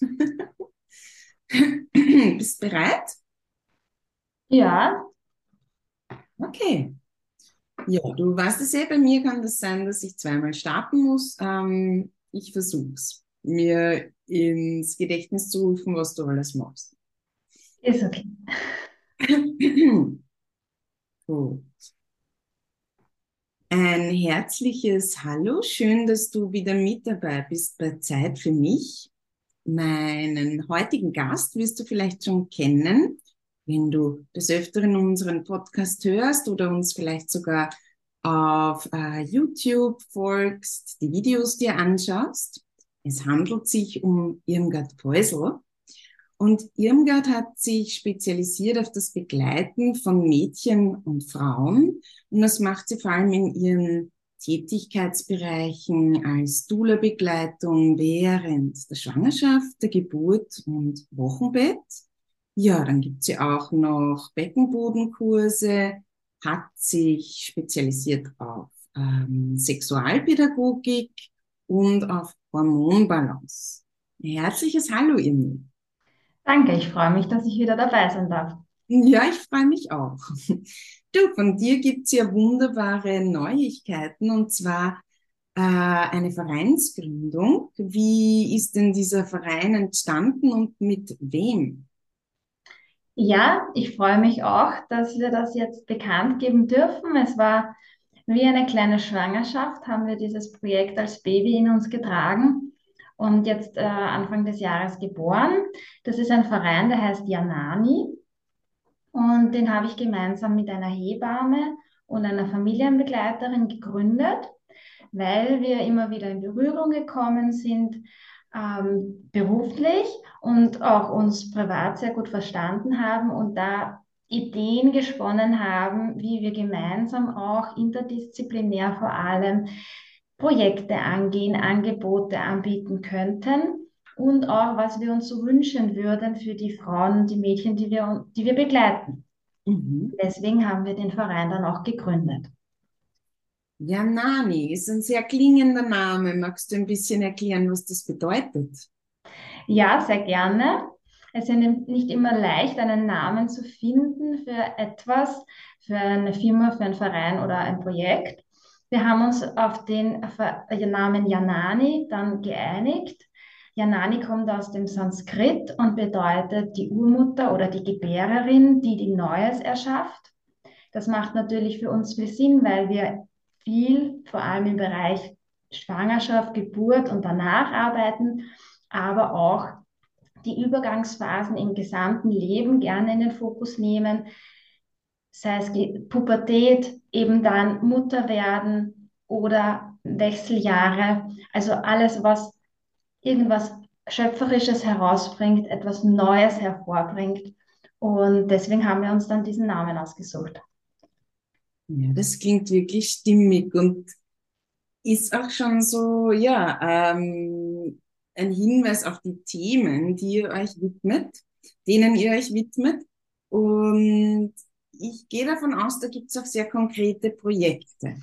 Bist bereit? Ja, Okay. Ja, du weißt es eh, bei mir kann das sein, dass ich zweimal starten muss. Ähm, ich versuch's, mir ins Gedächtnis zu rufen, was du alles machst. ist okay. Gut. Ein herzliches Hallo, schön, dass du wieder mit dabei bist bei Zeit für mich. Meinen heutigen Gast wirst du vielleicht schon kennen, wenn du des Öfteren unseren Podcast hörst oder uns vielleicht sogar auf äh, YouTube folgst, die Videos dir anschaust. Es handelt sich um Irmgard Peusel. Und Irmgard hat sich spezialisiert auf das Begleiten von Mädchen und Frauen. Und das macht sie vor allem in ihren Tätigkeitsbereichen als Doula-Begleitung während der Schwangerschaft, der Geburt und Wochenbett. Ja, dann gibt sie auch noch Beckenbodenkurse, hat sich spezialisiert auf ähm, Sexualpädagogik und auf Hormonbalance. Herzliches Hallo, Irmi. Danke, ich freue mich, dass ich wieder dabei sein darf. Ja, ich freue mich auch. Du, von dir gibt's ja wunderbare Neuigkeiten und zwar äh, eine Vereinsgründung. Wie ist denn dieser Verein entstanden und mit wem? Ja, ich freue mich auch, dass wir das jetzt bekannt geben dürfen. Es war wie eine kleine Schwangerschaft, haben wir dieses Projekt als Baby in uns getragen und jetzt äh, Anfang des Jahres geboren. Das ist ein Verein, der heißt Janani und den habe ich gemeinsam mit einer Hebamme und einer Familienbegleiterin gegründet, weil wir immer wieder in Berührung gekommen sind, ähm, beruflich und auch uns privat sehr gut verstanden haben und da Ideen gesponnen haben, wie wir gemeinsam auch interdisziplinär vor allem Projekte angehen, Angebote anbieten könnten und auch, was wir uns so wünschen würden für die Frauen und die Mädchen, die wir, die wir begleiten. Mhm. Deswegen haben wir den Verein dann auch gegründet. Ja, Nani ist ein sehr klingender Name. Magst du ein bisschen erklären, was das bedeutet? Ja, sehr gerne. Es ist nicht immer leicht, einen Namen zu finden für etwas, für eine Firma, für einen Verein oder ein Projekt. Wir haben uns auf den Namen Janani dann geeinigt. Janani kommt aus dem Sanskrit und bedeutet die Urmutter oder die Gebärerin, die die Neues erschafft. Das macht natürlich für uns viel Sinn, weil wir viel, vor allem im Bereich Schwangerschaft, Geburt und danach arbeiten, aber auch die Übergangsphasen im gesamten Leben gerne in den Fokus nehmen, sei es Pubertät, eben dann Mutter werden oder Wechseljahre, also alles, was irgendwas Schöpferisches herausbringt, etwas Neues hervorbringt. Und deswegen haben wir uns dann diesen Namen ausgesucht. Ja, das klingt wirklich stimmig und ist auch schon so, ja, ähm, ein Hinweis auf die Themen, die ihr euch widmet, denen ihr euch widmet. Und ich gehe davon aus, da gibt es auch sehr konkrete Projekte.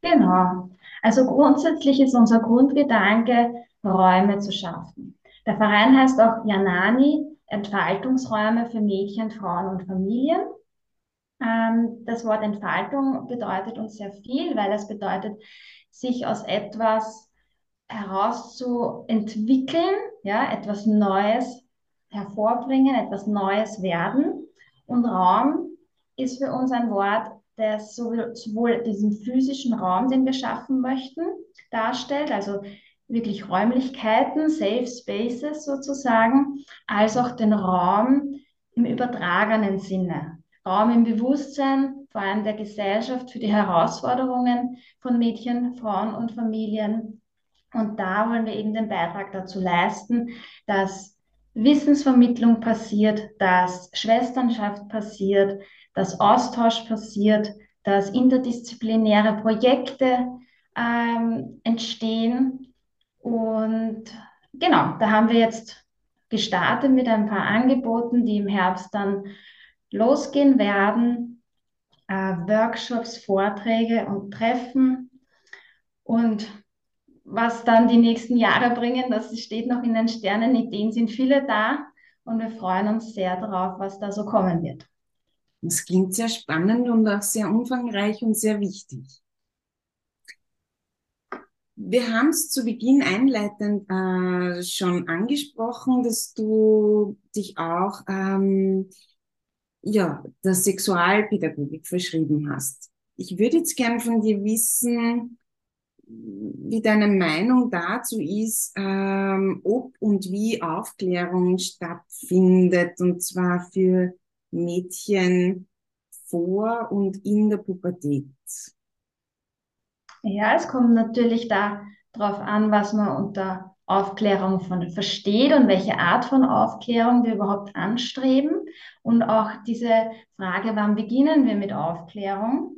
Genau. Also grundsätzlich ist unser Grundgedanke, Räume zu schaffen. Der Verein heißt auch Janani, Entfaltungsräume für Mädchen, Frauen und Familien. Ähm, das Wort Entfaltung bedeutet uns sehr viel, weil es bedeutet, sich aus etwas herauszuentwickeln, ja, etwas Neues hervorbringen, etwas Neues werden. Und Raum ist für uns ein Wort, das sowohl, sowohl diesen physischen Raum, den wir schaffen möchten, darstellt, also wirklich Räumlichkeiten, Safe Spaces sozusagen, als auch den Raum im übertragenen Sinne. Raum im Bewusstsein, vor allem der Gesellschaft, für die Herausforderungen von Mädchen, Frauen und Familien. Und da wollen wir eben den Beitrag dazu leisten, dass Wissensvermittlung passiert, dass Schwesternschaft passiert, dass Austausch passiert, dass interdisziplinäre Projekte ähm, entstehen. Und genau, da haben wir jetzt gestartet mit ein paar Angeboten, die im Herbst dann losgehen werden. Äh, Workshops, Vorträge und Treffen. Und was dann die nächsten Jahre bringen, das steht noch in den Sternen. Ideen sind viele da und wir freuen uns sehr darauf, was da so kommen wird. Das klingt sehr spannend und auch sehr umfangreich und sehr wichtig. Wir haben es zu Beginn einleitend äh, schon angesprochen, dass du dich auch ähm, ja, der Sexualpädagogik verschrieben hast. Ich würde jetzt gern von dir wissen, wie deine Meinung dazu ist, ähm, ob und wie Aufklärung stattfindet, und zwar für Mädchen vor und in der Pubertät. Ja, es kommt natürlich darauf an, was man unter Aufklärung von versteht und welche Art von Aufklärung wir überhaupt anstreben. Und auch diese Frage, wann beginnen wir mit Aufklärung?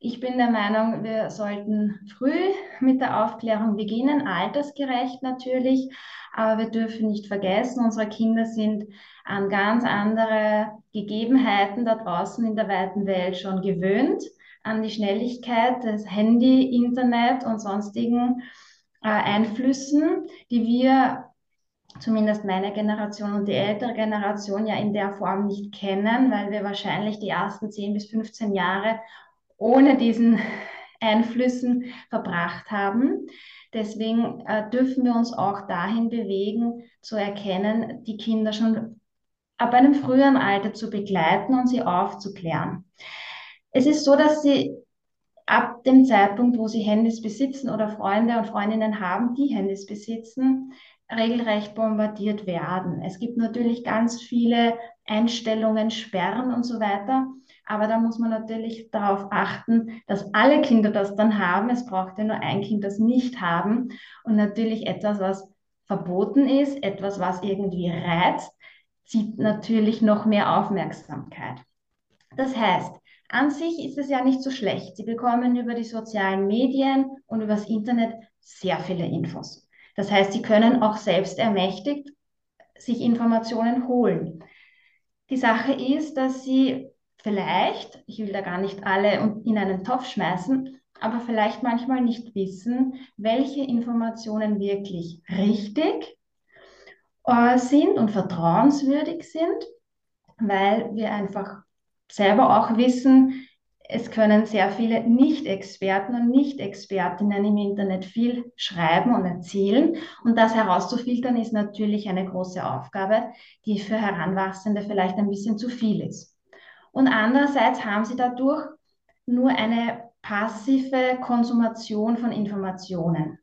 Ich bin der Meinung, wir sollten früh mit der Aufklärung beginnen, altersgerecht natürlich, aber wir dürfen nicht vergessen, unsere Kinder sind an ganz andere Gegebenheiten da draußen in der weiten Welt schon gewöhnt, an die Schnelligkeit des Handy, Internet und sonstigen äh, Einflüssen, die wir zumindest meine Generation und die ältere Generation ja in der Form nicht kennen, weil wir wahrscheinlich die ersten 10 bis 15 Jahre ohne diesen Einflüssen verbracht haben. Deswegen äh, dürfen wir uns auch dahin bewegen, zu erkennen, die Kinder schon ab einem früheren Alter zu begleiten und sie aufzuklären. Es ist so, dass sie ab dem Zeitpunkt, wo sie Handys besitzen oder Freunde und Freundinnen haben, die Handys besitzen, regelrecht bombardiert werden. Es gibt natürlich ganz viele Einstellungen, Sperren und so weiter. Aber da muss man natürlich darauf achten, dass alle Kinder das dann haben. Es braucht ja nur ein Kind, das nicht haben. Und natürlich etwas, was verboten ist, etwas, was irgendwie reizt, zieht natürlich noch mehr Aufmerksamkeit. Das heißt, an sich ist es ja nicht so schlecht. Sie bekommen über die sozialen Medien und über das Internet sehr viele Infos. Das heißt, Sie können auch selbst ermächtigt sich Informationen holen. Die Sache ist, dass Sie vielleicht, ich will da gar nicht alle in einen Topf schmeißen, aber vielleicht manchmal nicht wissen, welche Informationen wirklich richtig äh, sind und vertrauenswürdig sind, weil wir einfach selber auch wissen, es können sehr viele Nicht-Experten und Nicht-Expertinnen im Internet viel schreiben und erzählen. Und das herauszufiltern ist natürlich eine große Aufgabe, die für Heranwachsende vielleicht ein bisschen zu viel ist. Und andererseits haben sie dadurch nur eine passive Konsumation von Informationen.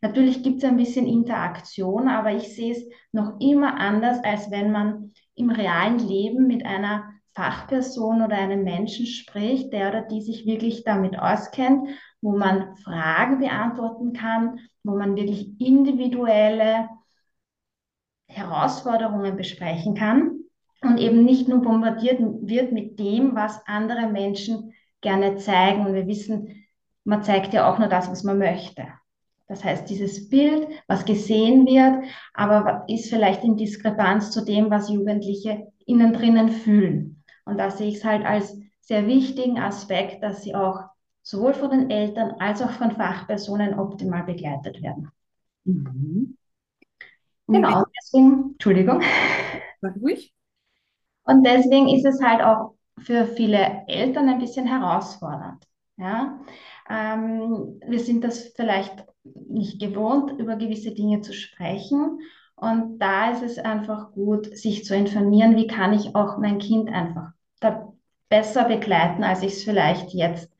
Natürlich gibt es ein bisschen Interaktion, aber ich sehe es noch immer anders, als wenn man im realen Leben mit einer Fachperson oder einem Menschen spricht, der oder die sich wirklich damit auskennt, wo man Fragen beantworten kann, wo man wirklich individuelle Herausforderungen besprechen kann und eben nicht nur bombardiert wird mit dem, was andere Menschen gerne zeigen. Und wir wissen, man zeigt ja auch nur das, was man möchte. Das heißt, dieses Bild, was gesehen wird, aber ist vielleicht in Diskrepanz zu dem, was Jugendliche innen drinnen fühlen. Und da sehe ich es halt als sehr wichtigen Aspekt, dass sie auch sowohl von den Eltern als auch von Fachpersonen optimal begleitet werden. Mhm. Genau, deswegen, Entschuldigung. Sag ruhig. Und deswegen ist es halt auch für viele Eltern ein bisschen herausfordernd. Ja? Ähm, wir sind das vielleicht nicht gewohnt, über gewisse Dinge zu sprechen. Und da ist es einfach gut, sich zu informieren, wie kann ich auch mein Kind einfach da besser begleiten, als ich es vielleicht jetzt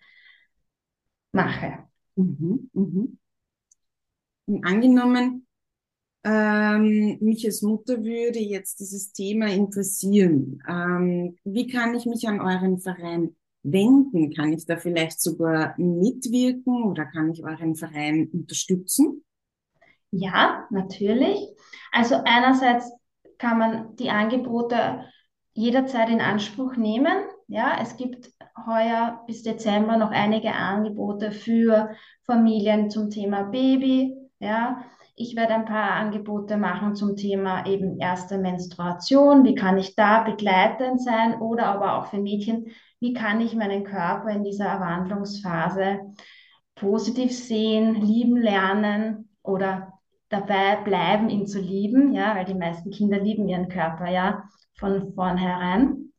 mache. Mhm, mhm. Angenommen, ähm, mich als Mutter würde jetzt dieses Thema interessieren. Ähm, wie kann ich mich an euren Verein wenden? Kann ich da vielleicht sogar mitwirken oder kann ich euren Verein unterstützen? Ja, natürlich. Also einerseits kann man die Angebote jederzeit in Anspruch nehmen. Ja, es gibt heuer bis Dezember noch einige Angebote für Familien zum Thema Baby. Ja, ich werde ein paar Angebote machen zum Thema eben erste Menstruation. Wie kann ich da begleitend sein? Oder aber auch für Mädchen, wie kann ich meinen Körper in dieser Erwandlungsphase positiv sehen, lieben lernen? oder dabei bleiben, ihn zu lieben, ja, weil die meisten Kinder lieben ihren Körper ja von vornherein.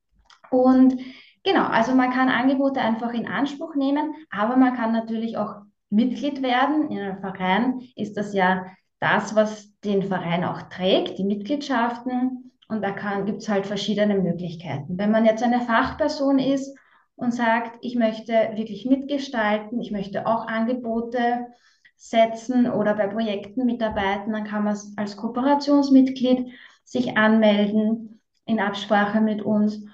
Und genau, also man kann Angebote einfach in Anspruch nehmen, aber man kann natürlich auch Mitglied werden. In einem Verein ist das ja das, was den Verein auch trägt, die Mitgliedschaften. Und da gibt es halt verschiedene Möglichkeiten. Wenn man jetzt eine Fachperson ist und sagt, ich möchte wirklich mitgestalten, ich möchte auch Angebote setzen oder bei Projekten mitarbeiten, dann kann man als Kooperationsmitglied sich anmelden in Absprache mit uns.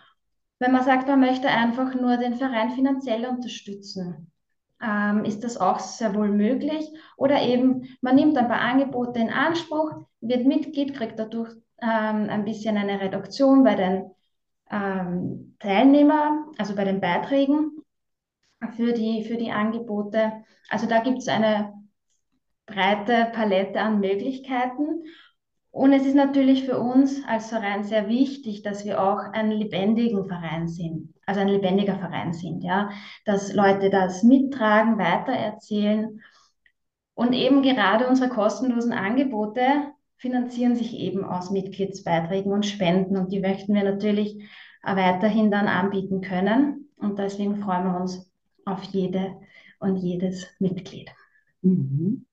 Wenn man sagt, man möchte einfach nur den Verein finanziell unterstützen, ähm, ist das auch sehr wohl möglich. Oder eben, man nimmt ein paar Angebote in Anspruch, wird Mitglied, kriegt dadurch ähm, ein bisschen eine Reduktion bei den ähm, Teilnehmern, also bei den Beiträgen für die, für die Angebote. Also da gibt es eine breite Palette an Möglichkeiten. Und es ist natürlich für uns als Verein sehr wichtig, dass wir auch ein lebendigen Verein sind, also ein lebendiger Verein sind, ja, dass Leute das mittragen, weitererzählen. Und eben gerade unsere kostenlosen Angebote finanzieren sich eben aus Mitgliedsbeiträgen und Spenden und die möchten wir natürlich weiterhin dann anbieten können. Und deswegen freuen wir uns auf jede und jedes Mitglied. Mhm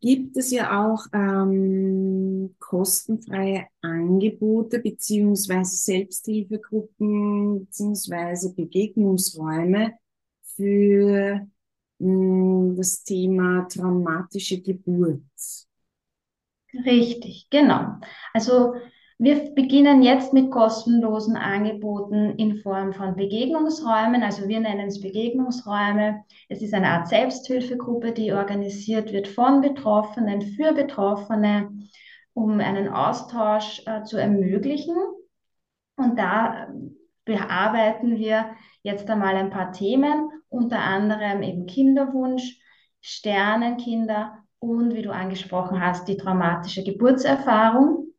gibt es ja auch ähm, kostenfreie Angebote beziehungsweise Selbsthilfegruppen beziehungsweise Begegnungsräume für mh, hm, das Thema traumatische Geburt. Richtig, genau. Also wir beginnen jetzt mit kostenlosen Angeboten in Form von Begegnungsräumen. Also wir nennen es Begegnungsräume. Es ist eine Art Selbsthilfegruppe, die organisiert wird von Betroffenen für Betroffene, um einen Austausch äh, zu ermöglichen. Und da bearbeiten wir jetzt einmal ein paar Themen, unter anderem eben Kinderwunsch, Sternenkinder und, wie du angesprochen hast, die traumatische Geburtserfahrung.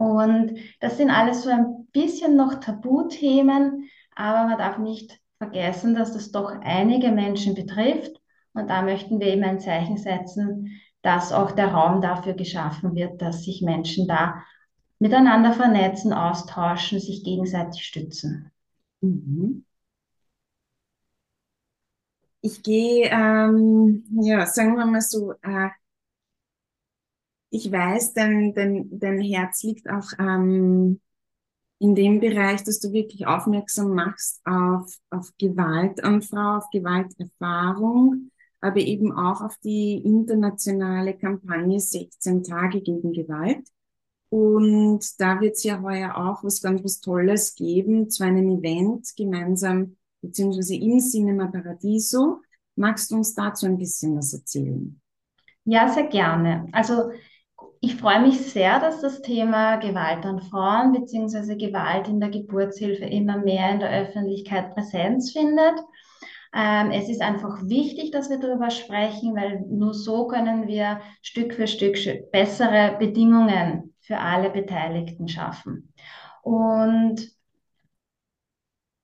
Und das sind alles so ein bisschen noch Tabuthemen, aber man darf nicht vergessen, dass das doch einige Menschen betrifft. Und da möchten wir eben ein Zeichen setzen, dass auch der Raum dafür geschaffen wird, dass sich Menschen da miteinander vernetzen, austauschen, sich gegenseitig stützen. Mhm. Ich gehe, ähm, ja, sagen wir mal so, äh, ich weiß, dein, dein, dein Herz liegt auch ähm, in dem Bereich, dass du wirklich aufmerksam machst auf, auf Gewalt an Frau, auf Gewalterfahrung, aber eben auch auf die internationale Kampagne 16 Tage gegen Gewalt. Und da wird es ja heuer auch was ganz was Tolles geben zu einem Event gemeinsam, beziehungsweise im Cinema Paradiso. Magst du uns dazu ein bisschen was erzählen? Ja, sehr gerne. Also ich freue mich sehr, dass das Thema Gewalt an Frauen bzw. Gewalt in der Geburtshilfe immer mehr in der Öffentlichkeit Präsenz findet. Ähm, es ist einfach wichtig, dass wir darüber sprechen, weil nur so können wir Stück für Stück bessere Bedingungen für alle Beteiligten schaffen. Und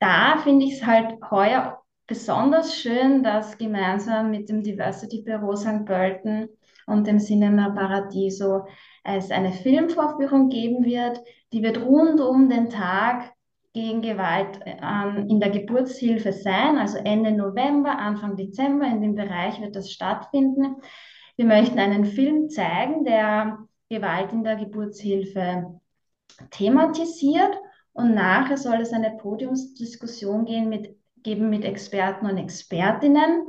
da finde ich es halt heuer besonders schön, dass gemeinsam mit dem Diversity Büro St. Pölten und dem Cinema Paradiso es eine Filmvorführung geben wird. Die wird rund um den Tag gegen Gewalt ähm, in der Geburtshilfe sein, also Ende November, Anfang Dezember. In dem Bereich wird das stattfinden. Wir möchten einen Film zeigen, der Gewalt in der Geburtshilfe thematisiert und nachher soll es eine Podiumsdiskussion gehen mit, geben mit Experten und Expertinnen.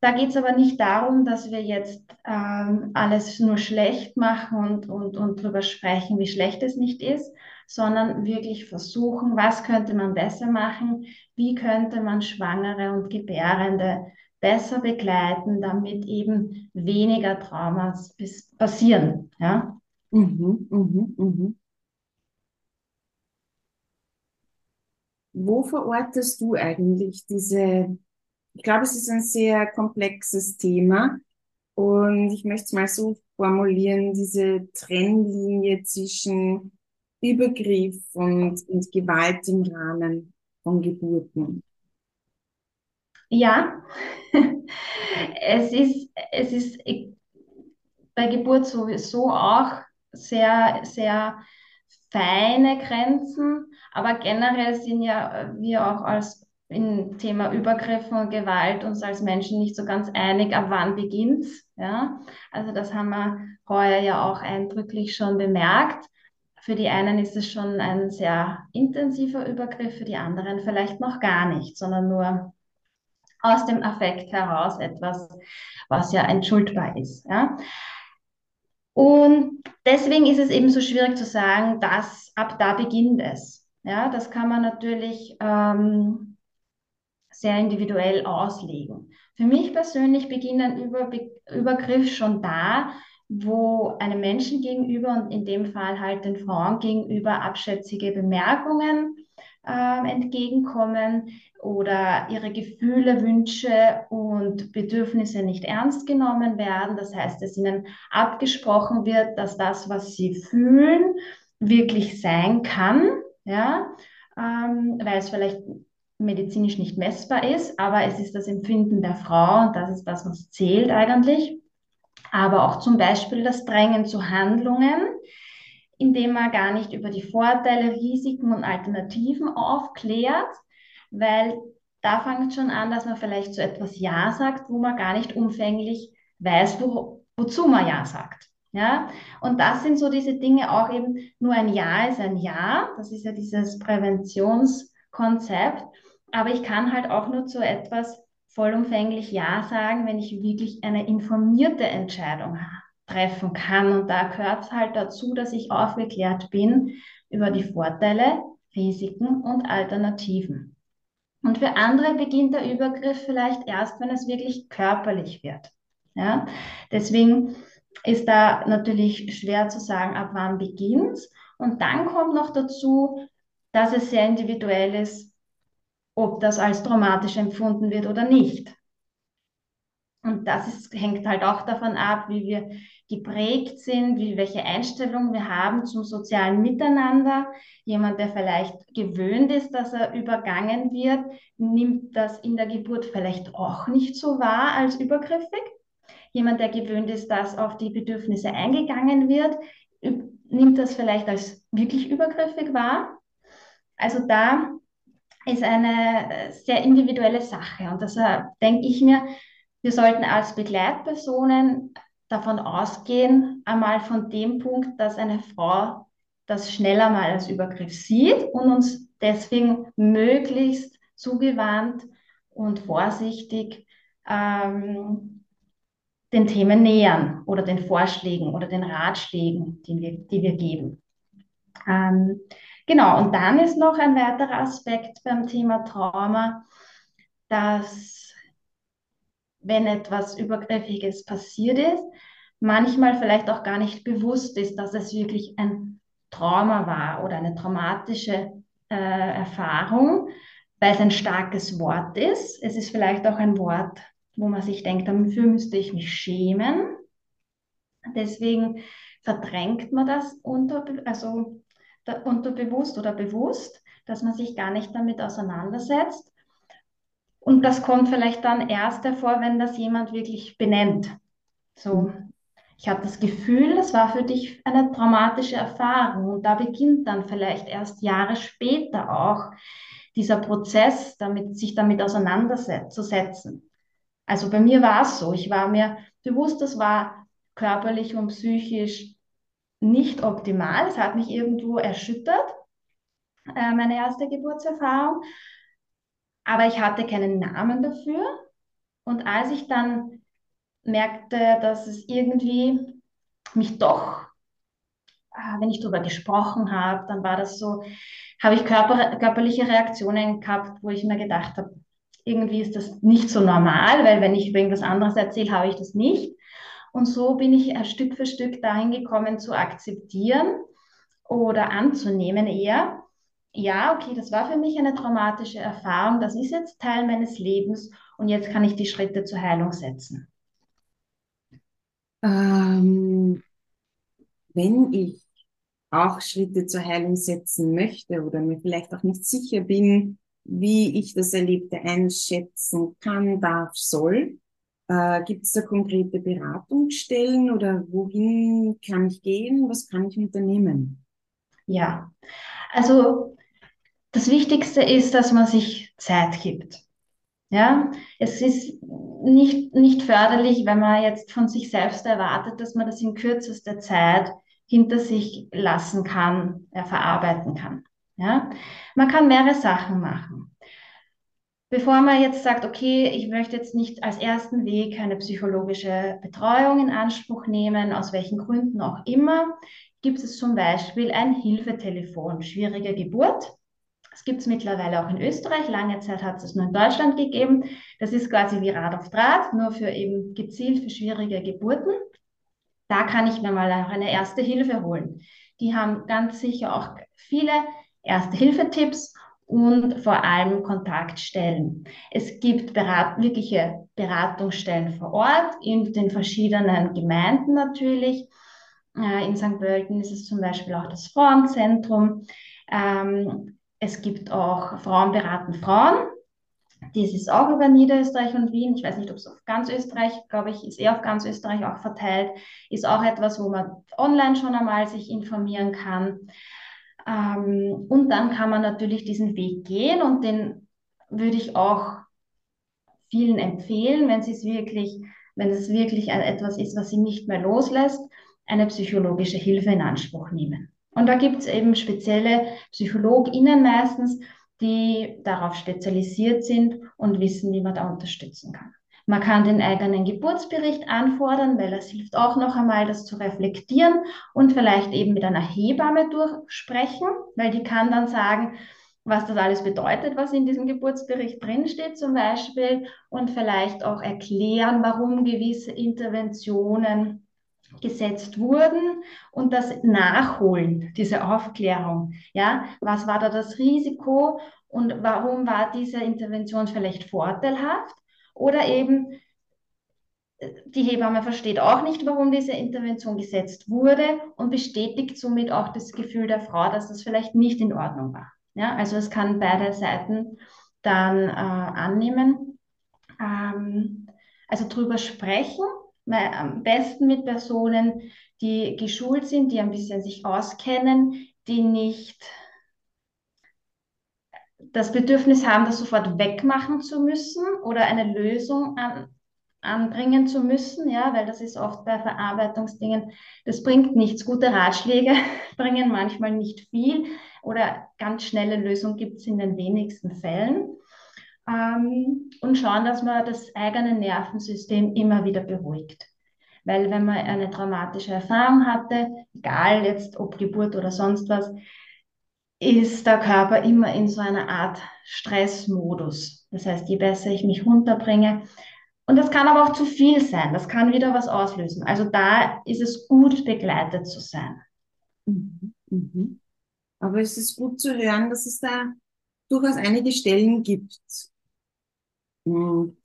Da geht es aber nicht darum, dass wir jetzt ähm, alles nur schlecht machen und, und, und darüber sprechen, wie schlecht es nicht ist, sondern wirklich versuchen, was könnte man besser machen, wie könnte man Schwangere und Gebärende besser begleiten, damit eben weniger Traumas passieren. Ja? Mhm, mhm, mhm. Wo verortest du eigentlich diese ich glaube, es ist ein sehr komplexes Thema und ich möchte es mal so formulieren, diese Trennlinie zwischen Übergriff und, und Gewalt im Rahmen von Geburten. Ja, es ist, es ist bei Geburt sowieso auch sehr, sehr feine Grenzen, aber generell sind ja wir auch als im Thema Übergriffen und Gewalt uns als Menschen nicht so ganz einig, ab wann beginnt's. Ja? Also das haben wir heuer ja auch eindrücklich schon bemerkt. Für die einen ist es schon ein sehr intensiver Übergriff, für die anderen vielleicht noch gar nicht, sondern nur aus dem Affekt heraus etwas, was ja entschuldbar ist. Ja? Und deswegen ist es eben so schwierig zu sagen, dass ab da beginnt es. Ja, das kann man natürlich ähm, sehr individuell auslegen. Für mich persönlich beginnt ein Über Übergriff schon da, wo einem Menschen gegenüber und in dem Fall halt den Frauen gegenüber abschätzige Bemerkungen äh, entgegenkommen oder ihre Gefühle, Wünsche und Bedürfnisse nicht ernst genommen werden. Das heißt, dass ihnen abgesprochen wird, dass das, was sie fühlen, wirklich sein kann, ja, ähm, weil es vielleicht medizinisch nicht messbar ist, aber es ist das Empfinden der Frau und das ist das, was zählt eigentlich. Aber auch zum Beispiel das Drängen zu Handlungen, indem man gar nicht über die Vorteile, Risiken und Alternativen aufklärt, weil da fängt schon an, dass man vielleicht zu etwas Ja sagt, wo man gar nicht umfänglich weiß, wo, wozu man Ja sagt. Ja, und das sind so diese Dinge auch eben, nur ein Ja ist ein Ja, das ist ja dieses Präventionskonzept, aber ich kann halt auch nur zu etwas vollumfänglich Ja sagen, wenn ich wirklich eine informierte Entscheidung habe treffen kann. Und da gehört es halt dazu, dass ich aufgeklärt bin über die Vorteile, Risiken und Alternativen. Und für andere beginnt der Übergriff vielleicht erst, wenn es wirklich körperlich wird. Ja? Deswegen ist da natürlich schwer zu sagen, ab wann beginnt. Und dann kommt noch dazu, dass es sehr individuell ist, ob das als traumatisch empfunden wird oder nicht. Und das ist, hängt halt auch davon ab, wie wir geprägt sind, wie, welche Einstellungen wir haben zum sozialen Miteinander. Jemand, der vielleicht gewöhnt ist, dass er übergangen wird, nimmt das in der Geburt vielleicht auch nicht so wahr als übergriffig. Jemand, der gewöhnt ist, dass auf die Bedürfnisse eingegangen wird, nimmt das vielleicht als wirklich übergriffig wahr. Also da ist eine sehr individuelle Sache. Und deshalb denke ich mir, wir sollten als Begleitpersonen davon ausgehen, einmal von dem Punkt, dass eine Frau das schneller mal als Übergriff sieht und uns deswegen möglichst zugewandt und vorsichtig ähm, den Themen nähern oder den Vorschlägen oder den Ratschlägen, die wir, die wir geben. Ähm, genau, und dann ist noch ein weiterer Aspekt beim Thema Trauma, dass wenn etwas Übergriffiges passiert ist, manchmal vielleicht auch gar nicht bewusst ist, dass es wirklich ein Trauma war oder eine traumatische äh, Erfahrung, weil es ein starkes Wort ist. Es ist vielleicht auch ein Wort, wo man sich denkt, dafür müsste ich mich schämen. Deswegen verdrängt man das unter, also unterbewusst oder bewusst, dass man sich gar nicht damit auseinandersetzt. Und das kommt vielleicht dann erst hervor, wenn das jemand wirklich benennt. So, ich habe das Gefühl, das war für dich eine traumatische Erfahrung. Und da beginnt dann vielleicht erst Jahre später auch dieser Prozess, damit, sich damit auseinanderzusetzen. Also bei mir war es so, ich war mir bewusst, das war körperlich und psychisch nicht optimal. Es hat mich irgendwo erschüttert, äh, meine erste Geburtserfahrung aber ich hatte keinen Namen dafür. Und als ich dann merkte, dass es irgendwie mich doch, ah, wenn ich darüber gesprochen habe, dann war das so, habe ich körper, körperliche Reaktionen gehabt, wo ich mir gedacht habe, irgendwie ist das nicht so normal, weil wenn ich irgendwas anderes erzähle, habe ich das nicht. Und so bin ich Stück für Stück dahin gekommen zu akzeptieren oder anzunehmen eher, ja, okay, das war für mich eine traumatische Erfahrung, das ist jetzt Teil meines Lebens und jetzt kann ich die Schritte zur Heilung setzen. Ähm, wenn ich auch Schritte zur Heilung setzen möchte oder mir vielleicht auch nicht sicher bin, wie ich das Erlebte einschätzen kann, darf, soll. Äh, Gibt es da konkrete Beratungsstellen oder wohin kann ich gehen? Was kann ich unternehmen? Ja, also das Wichtigste ist, dass man sich Zeit gibt. Ja, es ist nicht, nicht förderlich, wenn man jetzt von sich selbst erwartet, dass man das in kürzester Zeit hinter sich lassen kann, äh, verarbeiten kann. Ja, man kann mehrere Sachen machen. Bevor man jetzt sagt, okay, ich möchte jetzt nicht als ersten Weg eine psychologische Betreuung in Anspruch nehmen, aus welchen Gründen auch immer, gibt es zum Beispiel ein Hilfetelefon, schwierige Geburt. Das gibt es mittlerweile auch in Österreich. Lange Zeit hat es nur in Deutschland gegeben. Das ist quasi wie Rad auf Draht, nur für eben gezielt für schwierige Geburten. Da kann ich mir mal auch eine erste Hilfe holen. Die haben ganz sicher auch viele Erste-Hilfe-Tipps und vor allem Kontaktstellen. Es gibt berat wirkliche Beratungsstellen vor Ort in den verschiedenen Gemeinden natürlich. Äh, in St. Pölten ist es zum Beispiel auch das Frauenzentrum. Ähm, es gibt auch Frauen beraten Frauen. Dies ist auch über Niederösterreich und Wien. Ich weiß nicht, ob es auf ganz Österreich, glaube ich, ist eher auf ganz Österreich auch verteilt. Ist auch etwas, wo man online schon einmal sich informieren kann. Ähm, und dann kann man natürlich diesen Weg gehen und den würde ich auch vielen empfehlen, wenn es wirklich, wenn es wirklich etwas ist, was sie nicht mehr loslässt, eine psychologische Hilfe in Anspruch nehmen. Und da gibt es eben spezielle PsychologInnen meistens, die darauf spezialisiert sind und wissen, wie man da unterstützen kann. Man kann den eigenen Geburtsbericht anfordern, weil das hilft auch noch einmal, das zu reflektieren und vielleicht eben mit einer Hebamme durchsprechen, weil die kann dann sagen, was das alles bedeutet, was in diesem Geburtsbericht drinsteht zum Beispiel und vielleicht auch erklären, warum gewisse Interventionen gesetzt wurden und das Nachholen, diese Aufklärung. Ja, was war da das Risiko und warum war diese Intervention vielleicht vorteilhaft? Oder eben die Hebamme versteht auch nicht, warum diese Intervention gesetzt wurde und bestätigt somit auch das Gefühl der Frau, dass das vielleicht nicht in Ordnung war. Ja, also es kann beide Seiten dann äh, annehmen. Ähm, also drüber sprechen, am besten mit Personen, die geschult sind, die ein bisschen sich auskennen, die nicht das Bedürfnis haben, das sofort wegmachen zu müssen oder eine Lösung an, anbringen zu müssen, ja, weil das ist oft bei Verarbeitungsdingen, das bringt nichts. Gute Ratschläge bringen manchmal nicht viel oder ganz schnelle Lösungen gibt es in den wenigsten Fällen. Ähm, und schauen, dass man das eigene Nervensystem immer wieder beruhigt. Weil wenn man eine traumatische Erfahrung hatte, egal jetzt ob Geburt oder sonst was, ist der Körper immer in so einer Art Stressmodus. Das heißt, je besser ich mich runterbringe, und das kann aber auch zu viel sein, das kann wieder was auslösen. Also da ist es gut, begleitet zu sein. Mhm. Mhm. Aber es ist gut zu hören, dass es da durchaus einige Stellen gibt. Mhm.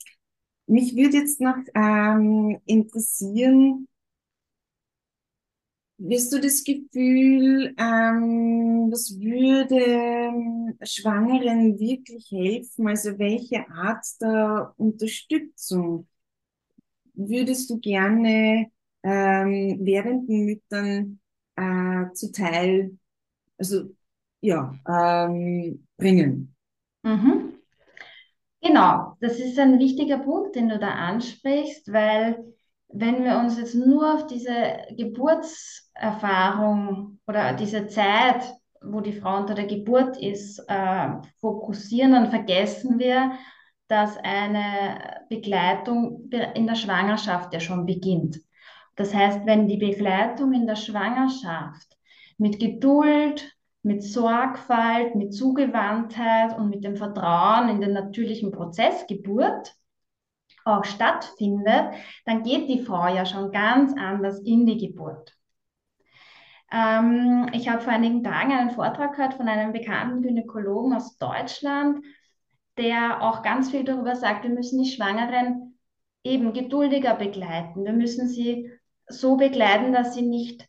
Mich würde jetzt noch ähm, interessieren, Wirst du das Gefühl, ähm, was würde ähm, Schwangeren wirklich helfen? Also welche Art der Unterstützung würdest du gerne ähm, werdenden Müttern äh, zuteil, also ja, ähm, bringen? Mhm. Genau, das ist ein wichtiger Punkt, den du da ansprichst, weil wenn wir uns jetzt nur auf diese Geburtserfahrung oder diese Zeit, wo die Frau unter der Geburt ist, äh, fokussieren, dann vergessen wir, dass eine Begleitung in der Schwangerschaft ja schon beginnt. Das heißt, wenn die Begleitung in der Schwangerschaft mit Geduld, mit Sorgfalt, mit Zugewandtheit und mit dem Vertrauen in den natürlichen Prozess Geburt auch stattfindet, dann geht die Frau ja schon ganz anders in die Geburt. Ähm, ich habe vor einigen Tagen einen Vortrag gehört von einem bekannten Gynäkologen aus Deutschland, der auch ganz viel darüber sagt, wir müssen die Schwangeren eben geduldiger begleiten. Wir müssen sie so begleiten, dass sie nicht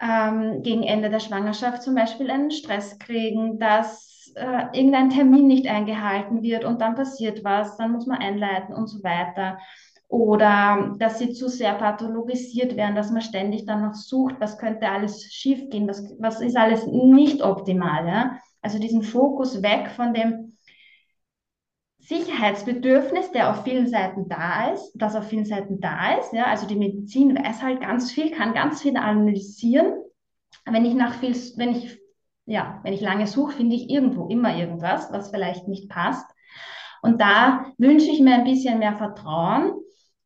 ähm, gegen Ende der Schwangerschaft zum Beispiel einen Stress kriegen, dass äh, irgendein Termin nicht eingehalten wird und dann passiert was, dann muss man einleiten und so weiter. Oder dass sie zu sehr pathologisiert werden, dass man ständig dann noch sucht, was könnte alles schiefgehen, was, was ist alles nicht optimal. Ja? Also diesen Fokus weg von dem Sicherheitsbedürfnis, der auf vielen Seiten da ist, das auf vielen Seiten da ist. Ja? Also die Medizin weiß halt ganz viel, kann ganz viel analysieren. Wenn ich nach viel, wenn ich, ja, wenn ich lange suche, finde ich irgendwo immer irgendwas, was vielleicht nicht passt. Und da wünsche ich mir ein bisschen mehr Vertrauen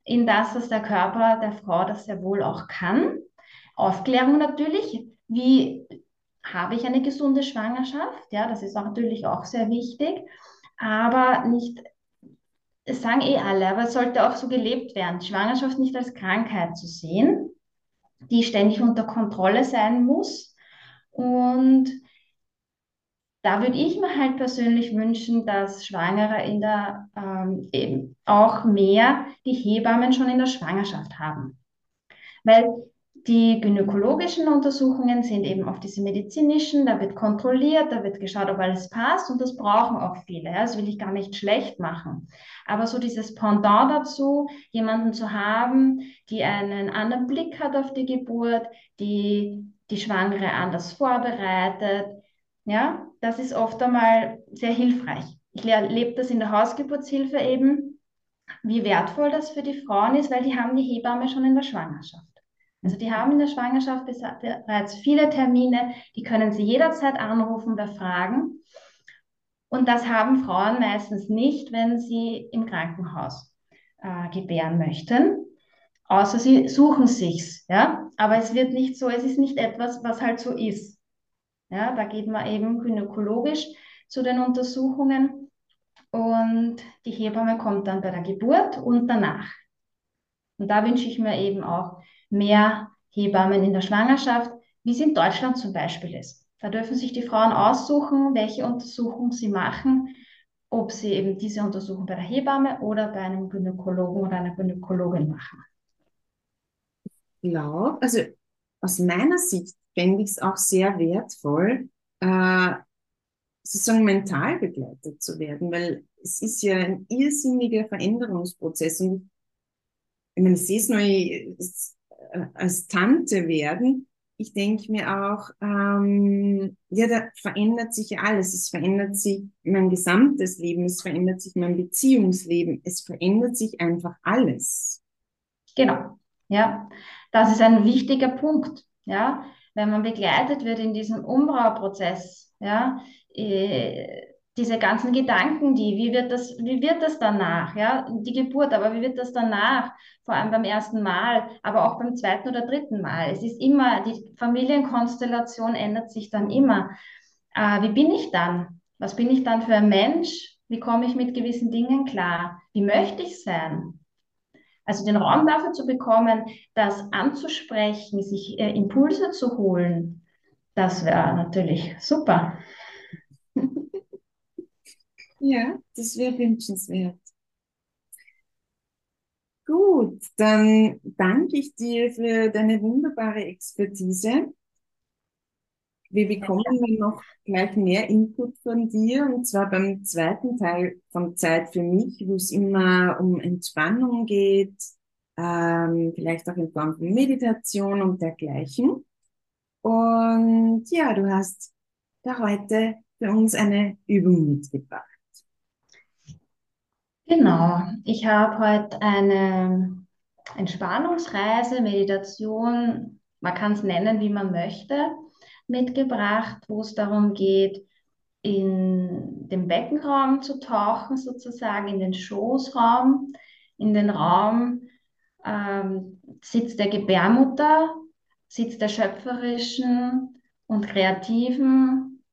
in das, was der Körper der Frau das sehr wohl auch kann. Aufklärung natürlich, wie habe ich eine gesunde Schwangerschaft? Ja, das ist auch natürlich auch sehr wichtig, aber nicht, es sagen eh alle, aber es sollte auch so gelebt werden, Schwangerschaft nicht als Krankheit zu sehen, die ständig unter Kontrolle sein muss. Und da würde ich mir halt persönlich wünschen, dass Schwangere in der, ähm, eben auch mehr die Hebammen schon in der Schwangerschaft haben. Weil die gynäkologischen Untersuchungen sind eben auf diese medizinischen, da wird kontrolliert, da wird geschaut, ob alles passt und das brauchen auch viele. Das will ich gar nicht schlecht machen. Aber so dieses Pendant dazu, jemanden zu haben, die einen anderen Blick hat auf die Geburt, die die Schwangere anders vorbereitet, ja, das ist oft einmal sehr hilfreich. Ich erlebe das in der Hausgeburtshilfe eben, wie wertvoll das für die Frauen ist, weil die haben die Hebamme schon in der Schwangerschaft. Also die haben in der Schwangerschaft bereits viele Termine, die können sie jederzeit anrufen bei Fragen. Und das haben Frauen meistens nicht, wenn sie im Krankenhaus äh, gebären möchten. Außer sie suchen sich's, ja. Aber es wird nicht so, es ist nicht etwas, was halt so ist. Ja, da geht man eben gynäkologisch zu den Untersuchungen und die Hebamme kommt dann bei der Geburt und danach. Und da wünsche ich mir eben auch mehr Hebammen in der Schwangerschaft, wie es in Deutschland zum Beispiel ist. Da dürfen sich die Frauen aussuchen, welche Untersuchung sie machen, ob sie eben diese Untersuchung bei der Hebamme oder bei einem Gynäkologen oder einer Gynäkologin machen. Glaube, also aus meiner Sicht fände ich es auch sehr wertvoll, äh, sozusagen mental begleitet zu werden, weil es ist ja ein irrsinniger Veränderungsprozess und ich meine, es nur, äh, als Tante werden, ich denke mir auch, ähm, ja, da verändert sich ja alles. Es verändert sich mein gesamtes Leben, es verändert sich mein Beziehungsleben, es verändert sich einfach alles. Genau, ja, das ist ein wichtiger Punkt, ja, wenn man begleitet wird in diesem Umbauprozess, ja, äh, diese ganzen Gedanken, die, wie wird das, wie wird das danach, ja, die Geburt, aber wie wird das danach, vor allem beim ersten Mal, aber auch beim zweiten oder dritten Mal. Es ist immer, die Familienkonstellation ändert sich dann immer. Äh, wie bin ich dann? Was bin ich dann für ein Mensch? Wie komme ich mit gewissen Dingen klar? Wie möchte ich sein? Also den Raum dafür zu bekommen, das anzusprechen, sich äh, Impulse zu holen, das wäre natürlich super. Ja, das wäre wünschenswert. Gut, dann danke ich dir für deine wunderbare Expertise. Wir bekommen dann noch gleich mehr Input von dir, und zwar beim zweiten Teil von Zeit für mich, wo es immer um Entspannung geht, ähm, vielleicht auch in Form von Meditation und dergleichen. Und ja, du hast da heute für uns eine Übung mitgebracht. Genau, ich habe heute eine Entspannungsreise, Meditation, man kann es nennen, wie man möchte, mitgebracht, wo es darum geht, in den Beckenraum zu tauchen, sozusagen in den Schoßraum, in den Raum. Ähm, Sitz der Gebärmutter, Sitz der schöpferischen und kreativen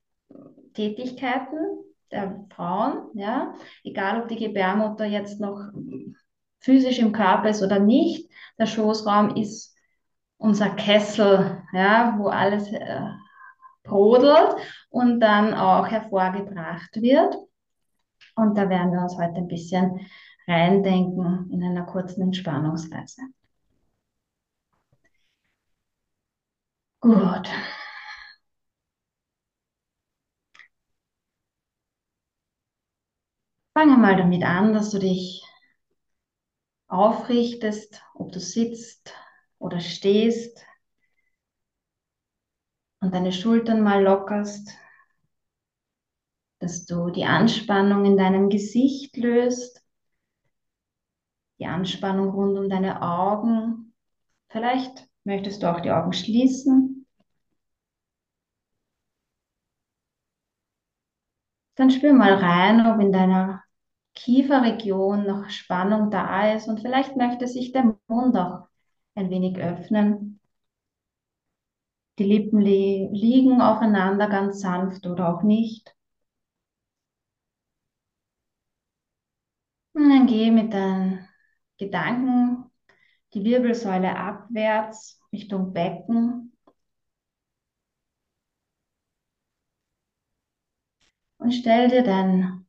Tätigkeiten der Frauen, ja, egal ob die Gebärmutter jetzt noch physisch im Körper ist oder nicht, der Schoßraum ist unser Kessel, ja, wo alles äh, brodelt und dann auch hervorgebracht wird. Und da werden wir uns heute ein bisschen reindenken in einer kurzen Entspannungsreise. Gut. Fange mal damit an, dass du dich aufrichtest, ob du sitzt oder stehst und deine Schultern mal lockerst, dass du die Anspannung in deinem Gesicht löst, die Anspannung rund um deine Augen. Vielleicht möchtest du auch die Augen schließen. Dann spür mal rein, ob in deiner Kieferregion noch Spannung da ist und vielleicht möchte sich der Mund auch ein wenig öffnen. Die Lippen li liegen aufeinander ganz sanft oder auch nicht. Und dann geh mit deinen Gedanken die Wirbelsäule abwärts Richtung Becken. Und stell dir dein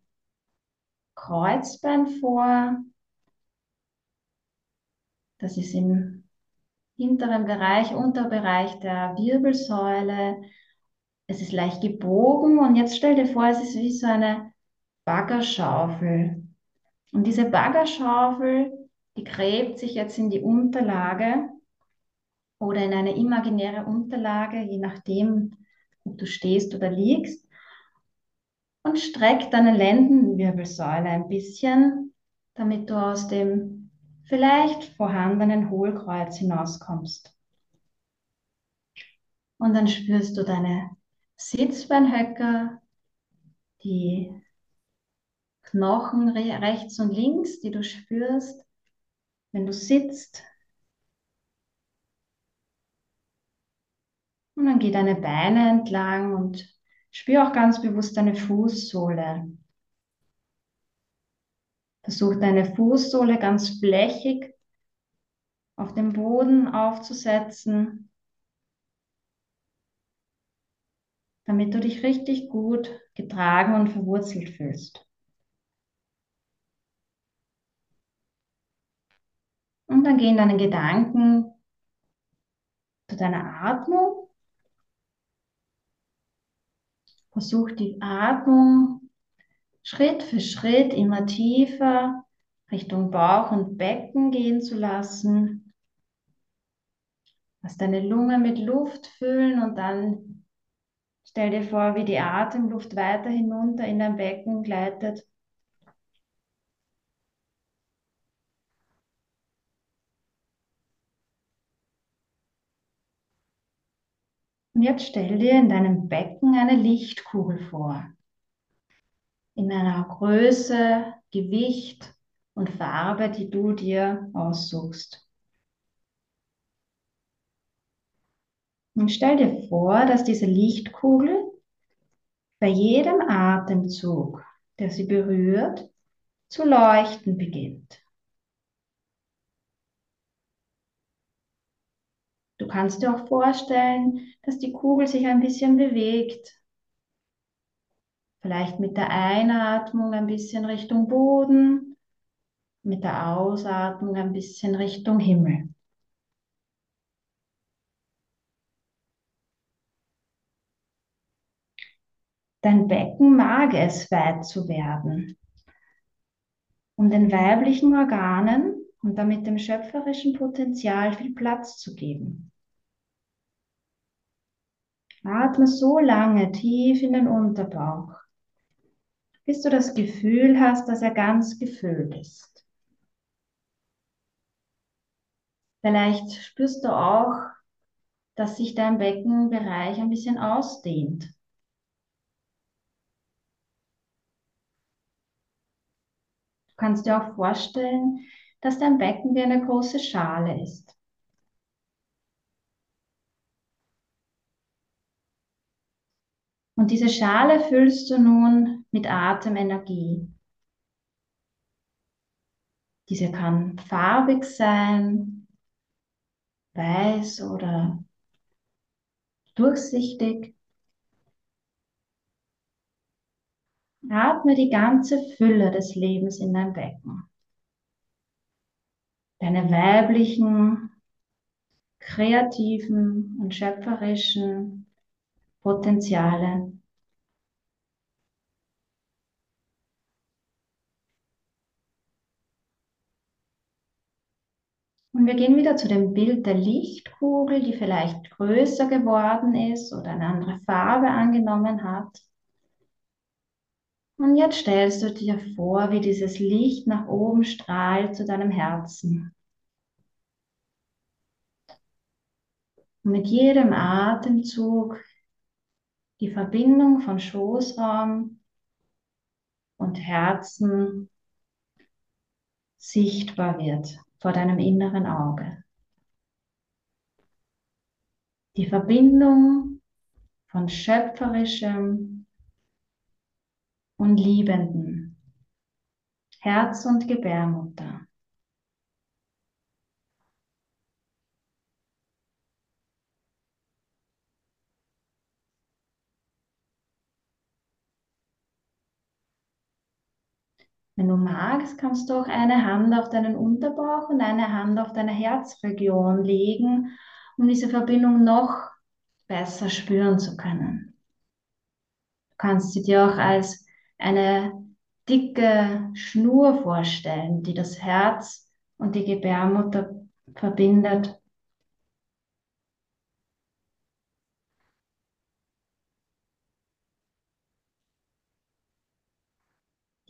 Kreuzbein vor. Das ist im hinteren Bereich, Unterbereich der Wirbelsäule. Es ist leicht gebogen und jetzt stell dir vor, es ist wie so eine Baggerschaufel. Und diese Baggerschaufel, die gräbt sich jetzt in die Unterlage oder in eine imaginäre Unterlage, je nachdem, ob du stehst oder liegst. Und streck deine Lendenwirbelsäule ein bisschen, damit du aus dem vielleicht vorhandenen Hohlkreuz hinauskommst. Und dann spürst du deine Sitzbeinhöcker, die Knochen rechts und links, die du spürst, wenn du sitzt. Und dann geh deine Beine entlang und spür auch ganz bewusst deine Fußsohle. Versuch deine Fußsohle ganz flächig auf dem Boden aufzusetzen, damit du dich richtig gut getragen und verwurzelt fühlst. Und dann gehen deine Gedanken zu deiner Atmung. Versuch die Atmung Schritt für Schritt immer tiefer Richtung Bauch und Becken gehen zu lassen. Lass deine Lunge mit Luft füllen und dann stell dir vor, wie die Atemluft weiter hinunter in dein Becken gleitet. Und jetzt stell dir in deinem Becken eine Lichtkugel vor. In einer Größe, Gewicht und Farbe, die du dir aussuchst. Und stell dir vor, dass diese Lichtkugel bei jedem Atemzug, der sie berührt, zu leuchten beginnt. Du kannst dir auch vorstellen, dass die Kugel sich ein bisschen bewegt. Vielleicht mit der Einatmung ein bisschen Richtung Boden, mit der Ausatmung ein bisschen Richtung Himmel. Dein Becken mag es, weit zu werden, um den weiblichen Organen und damit dem schöpferischen Potenzial viel Platz zu geben. Atme so lange tief in den Unterbauch, bis du das Gefühl hast, dass er ganz gefüllt ist. Vielleicht spürst du auch, dass sich dein Beckenbereich ein bisschen ausdehnt. Du kannst dir auch vorstellen, dass dein Becken wie eine große Schale ist. Und diese Schale füllst du nun mit Atemenergie. Diese kann farbig sein, weiß oder durchsichtig. Atme die ganze Fülle des Lebens in dein Becken deine weiblichen, kreativen und schöpferischen Potenziale. Und wir gehen wieder zu dem Bild der Lichtkugel, die vielleicht größer geworden ist oder eine andere Farbe angenommen hat. Und jetzt stellst du dir vor, wie dieses Licht nach oben strahlt zu deinem Herzen. Und mit jedem Atemzug die Verbindung von Schoßraum und Herzen sichtbar wird vor deinem inneren Auge. Die Verbindung von schöpferischem und liebenden Herz und Gebärmutter. Wenn du magst, kannst du auch eine Hand auf deinen Unterbauch und eine Hand auf deine Herzregion legen, um diese Verbindung noch besser spüren zu können. Du kannst sie dir auch als eine dicke Schnur vorstellen, die das Herz und die Gebärmutter verbindet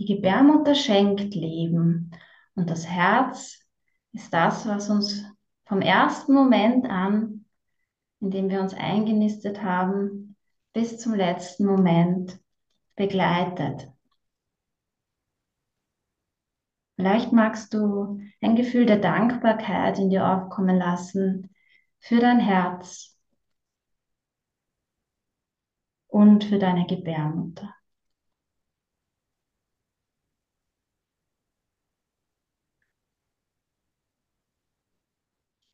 Gebärmutter schenkt Leben und das Herz ist das, was uns vom ersten Moment an, in dem wir uns eingenistet haben, bis zum letzten Moment begleitet. Vielleicht magst du ein Gefühl der Dankbarkeit in dir aufkommen lassen für dein Herz und für deine Gebärmutter.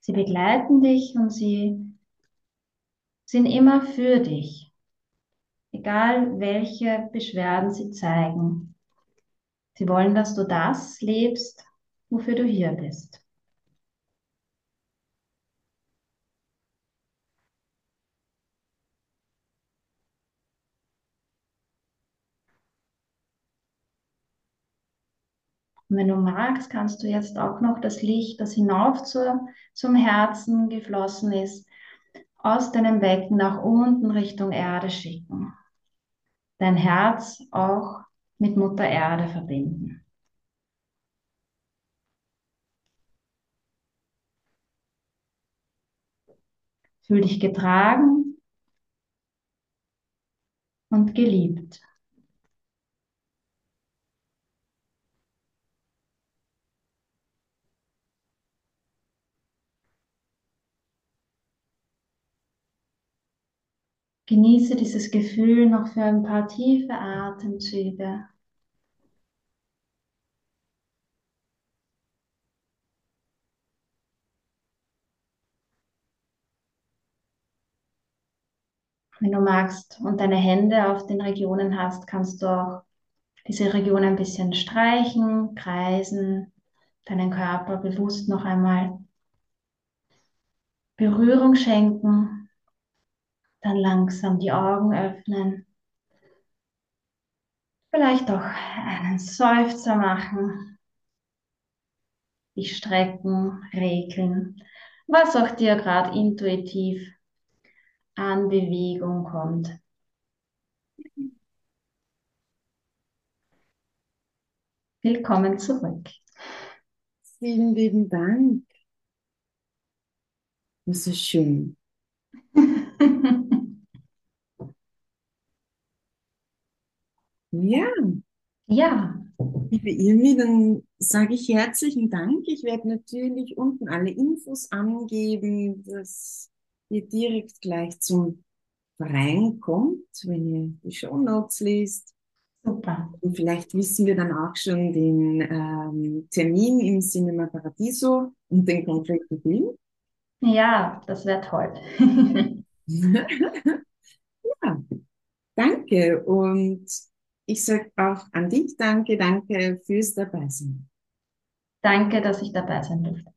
Sie begleiten dich und sie sind immer für dich, egal welche Beschwerden sie zeigen. Sie wollen, dass du das lebst, wofür du hier bist. Und wenn du magst, kannst du jetzt auch noch das Licht, das hinauf zur, zum Herzen geflossen ist, aus deinem Becken nach unten Richtung Erde schicken. Dein Herz auch mit Mutter Erde verbinden. Fühl dich getragen und geliebt. Genieße dieses Gefühl noch für ein paar tiefe Atemzüge. Wenn du magst und deine Hände auf den Regionen hast, kannst du auch diese Region ein bisschen streichen, kreisen, deinen Körper bewusst noch einmal Berührung schenken. Dann langsam die Augen öffnen. Vielleicht auch einen Seufzer machen. Dich strecken, regeln. Was auch dir gerade intuitiv an Bewegung kommt. Willkommen zurück. Vielen lieben Dank. Das ist schön. Ja. Ja. Liebe Irmi, dann sage ich herzlichen Dank. Ich werde natürlich unten alle Infos angeben, dass ihr direkt gleich zum Verein kommt, wenn ihr die Show Notes liest. Super. Und vielleicht wissen wir dann auch schon den ähm, Termin im Cinema Paradiso und den konkreten Film. Ja, das wäre toll. ja, danke und ich sage auch an dich danke, danke fürs Dabeisein. Danke, dass ich dabei sein durfte.